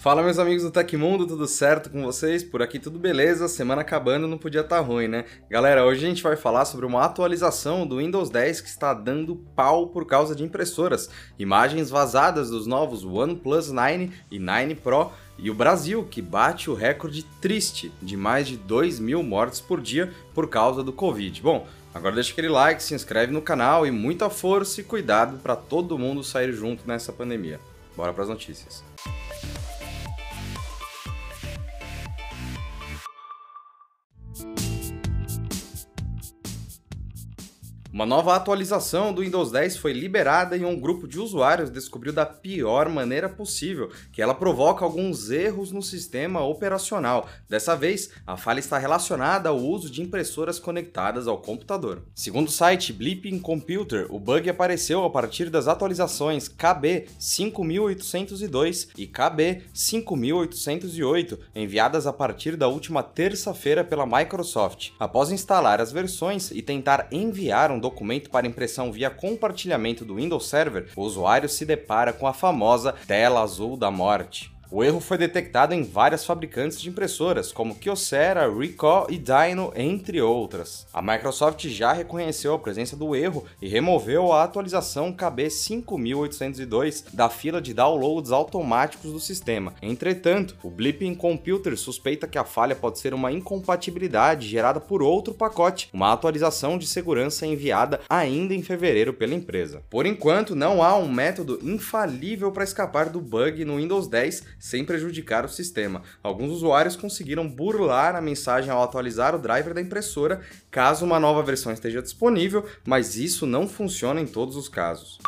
Fala meus amigos do Tecmundo, tudo certo com vocês? Por aqui tudo beleza, semana acabando não podia estar tá ruim, né? Galera, hoje a gente vai falar sobre uma atualização do Windows 10 que está dando pau por causa de impressoras, imagens vazadas dos novos OnePlus 9 e 9 Pro e o Brasil, que bate o recorde triste de mais de 2 mil mortes por dia por causa do Covid. Bom, agora deixa aquele like, se inscreve no canal e muita força e cuidado para todo mundo sair junto nessa pandemia. Bora para as notícias. Uma nova atualização do Windows 10 foi liberada e um grupo de usuários descobriu da pior maneira possível que ela provoca alguns erros no sistema operacional. Dessa vez, a falha está relacionada ao uso de impressoras conectadas ao computador. Segundo o site Bleeping Computer, o bug apareceu a partir das atualizações KB 5802 e KB 5808, enviadas a partir da última terça-feira pela Microsoft. Após instalar as versões e tentar enviar um documento para impressão via compartilhamento do Windows Server, o usuário se depara com a famosa tela azul da morte. O erro foi detectado em várias fabricantes de impressoras, como Kyocera, Ricoh e Dino, entre outras. A Microsoft já reconheceu a presença do erro e removeu a atualização KB 5802 da fila de downloads automáticos do sistema. Entretanto, o Blipping Computer suspeita que a falha pode ser uma incompatibilidade gerada por outro pacote, uma atualização de segurança enviada ainda em fevereiro pela empresa. Por enquanto, não há um método infalível para escapar do bug no Windows 10 sem prejudicar o sistema. Alguns usuários conseguiram burlar a mensagem ao atualizar o driver da impressora caso uma nova versão esteja disponível, mas isso não funciona em todos os casos.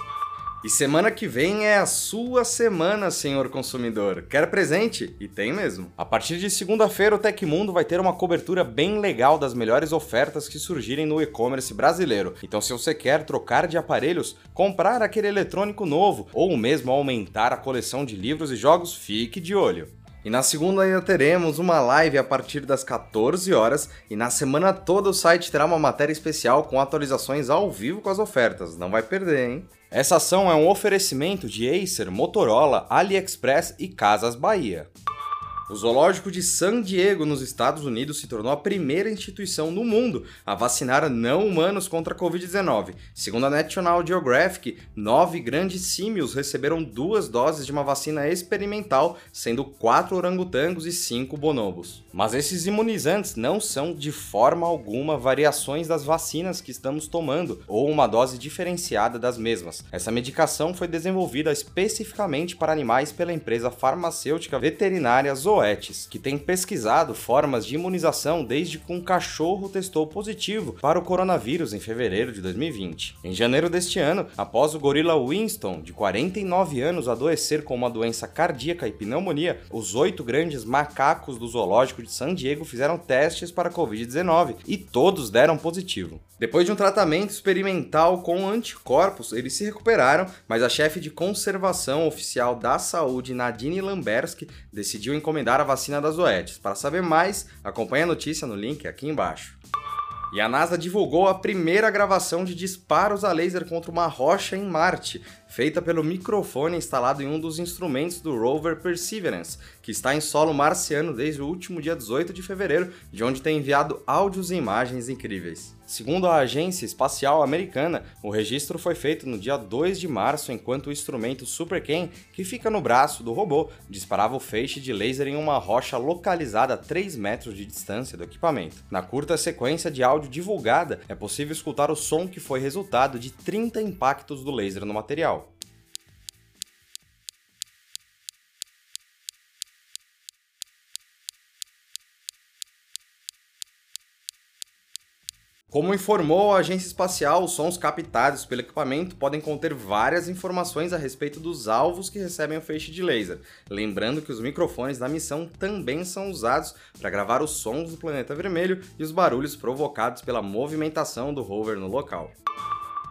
E semana que vem é a sua semana, senhor consumidor. Quer presente? E tem mesmo. A partir de segunda-feira, o Tecmundo vai ter uma cobertura bem legal das melhores ofertas que surgirem no e-commerce brasileiro. Então, se você quer trocar de aparelhos, comprar aquele eletrônico novo ou mesmo aumentar a coleção de livros e jogos, fique de olho. E na segunda ainda teremos uma live a partir das 14 horas e na semana toda o site terá uma matéria especial com atualizações ao vivo com as ofertas. Não vai perder, hein? Essa ação é um oferecimento de Acer, Motorola, AliExpress e Casas Bahia. O Zoológico de San Diego, nos Estados Unidos, se tornou a primeira instituição no mundo a vacinar não humanos contra a Covid-19. Segundo a National Geographic, nove grandes símios receberam duas doses de uma vacina experimental, sendo quatro orangotangos e cinco bonobos. Mas esses imunizantes não são de forma alguma variações das vacinas que estamos tomando ou uma dose diferenciada das mesmas. Essa medicação foi desenvolvida especificamente para animais pela empresa farmacêutica veterinária Zoetis Zoetis, que tem pesquisado formas de imunização desde que um cachorro testou positivo para o coronavírus em fevereiro de 2020. Em janeiro deste ano, após o gorila Winston, de 49 anos, adoecer com uma doença cardíaca e pneumonia, os oito grandes macacos do zoológico de San Diego fizeram testes para a Covid-19 e todos deram positivo. Depois de um tratamento experimental com anticorpos, eles se recuperaram, mas a chefe de conservação oficial da saúde, Nadine Lamberski, decidiu encomendar a vacina das Zoetis. Para saber mais, acompanhe a notícia no link aqui embaixo. E a NASA divulgou a primeira gravação de disparos a laser contra uma rocha em Marte, feita pelo microfone instalado em um dos instrumentos do rover Perseverance, que está em solo marciano desde o último dia 18 de fevereiro, de onde tem enviado áudios e imagens incríveis. Segundo a Agência Espacial Americana, o registro foi feito no dia 2 de março, enquanto o instrumento SuperCam, que fica no braço do robô, disparava o feixe de laser em uma rocha localizada a 3 metros de distância do equipamento. Na curta sequência de áudio divulgada, é possível escutar o som que foi resultado de 30 impactos do laser no material. Como informou a agência espacial, os sons captados pelo equipamento podem conter várias informações a respeito dos alvos que recebem o feixe de laser. Lembrando que os microfones da missão também são usados para gravar os sons do planeta vermelho e os barulhos provocados pela movimentação do rover no local.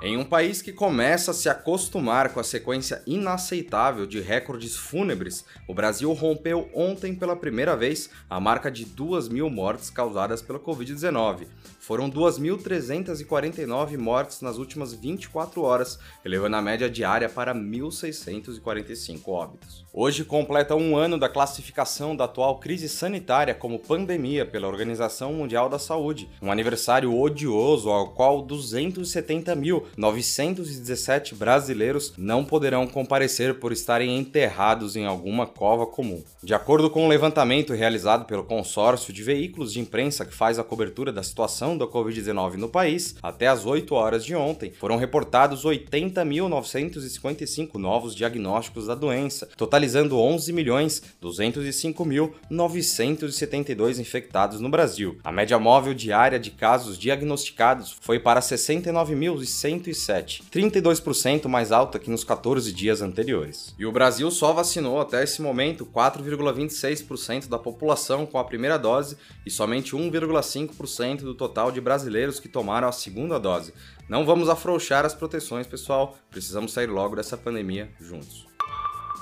Em um país que começa a se acostumar com a sequência inaceitável de recordes fúnebres, o Brasil rompeu ontem pela primeira vez a marca de 2 mil mortes causadas pela Covid-19. Foram 2.349 mortes nas últimas 24 horas, elevando a média diária para 1.645 óbitos. Hoje completa um ano da classificação da atual crise sanitária como pandemia pela Organização Mundial da Saúde, um aniversário odioso ao qual 270.917 brasileiros não poderão comparecer por estarem enterrados em alguma cova comum. De acordo com o um levantamento realizado pelo consórcio de veículos de imprensa que faz a cobertura da situação da Covid-19 no país, até às 8 horas de ontem foram reportados 80.955 novos diagnósticos da doença, totalizando 11.205.972 infectados no Brasil. A média móvel diária de casos diagnosticados foi para 69.107, 32% mais alta que nos 14 dias anteriores. E o Brasil só vacinou até esse momento 4,26% da população com a primeira dose e somente 1,5% do total de brasileiros que tomaram a segunda dose. Não vamos afrouxar as proteções, pessoal. Precisamos sair logo dessa pandemia juntos.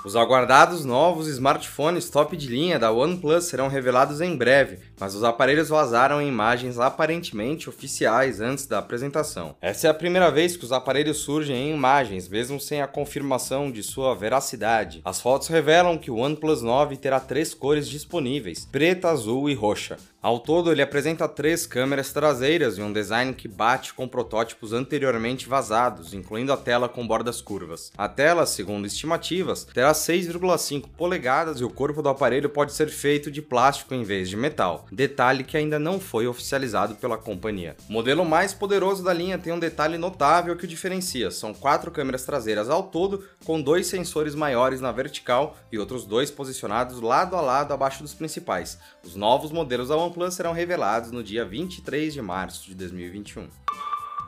Os aguardados novos smartphones top de linha da OnePlus serão revelados em breve, mas os aparelhos vazaram em imagens aparentemente oficiais antes da apresentação. Essa é a primeira vez que os aparelhos surgem em imagens, mesmo sem a confirmação de sua veracidade. As fotos revelam que o OnePlus 9 terá três cores disponíveis: preta, azul e roxa. Ao todo, ele apresenta três câmeras traseiras e um design que bate com protótipos anteriormente vazados, incluindo a tela com bordas curvas. A tela, segundo estimativas, terá 6,5 polegadas e o corpo do aparelho pode ser feito de plástico em vez de metal, detalhe que ainda não foi oficializado pela companhia. O modelo mais poderoso da linha tem um detalhe notável que o diferencia: são quatro câmeras traseiras ao todo, com dois sensores maiores na vertical e outros dois posicionados lado a lado abaixo dos principais. Os novos modelos da OnePlus serão revelados no dia 23 de março de 2021.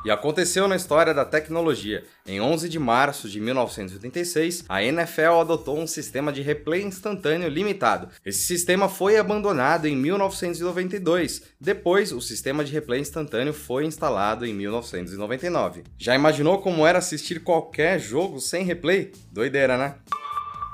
E aconteceu na história da tecnologia. Em 11 de março de 1986, a NFL adotou um sistema de replay instantâneo limitado. Esse sistema foi abandonado em 1992. Depois, o sistema de replay instantâneo foi instalado em 1999. Já imaginou como era assistir qualquer jogo sem replay? Doideira, né?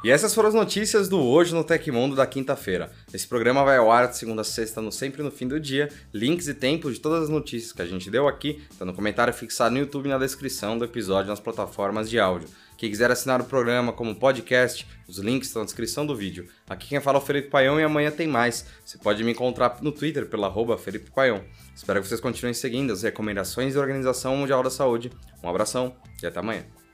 E essas foram as notícias do Hoje no Tecmundo da quinta-feira. Esse programa vai ao ar de segunda a sexta, no sempre no fim do dia. Links e tempos de todas as notícias que a gente deu aqui tá no comentário fixado no YouTube e na descrição do episódio nas plataformas de áudio. Quem quiser assinar o programa como podcast, os links estão na descrição do vídeo. Aqui quem fala é o Felipe Paião e amanhã tem mais. Você pode me encontrar no Twitter pela arroba Felipe Paião. Espero que vocês continuem seguindo as recomendações da Organização Mundial da Saúde. Um abração e até amanhã.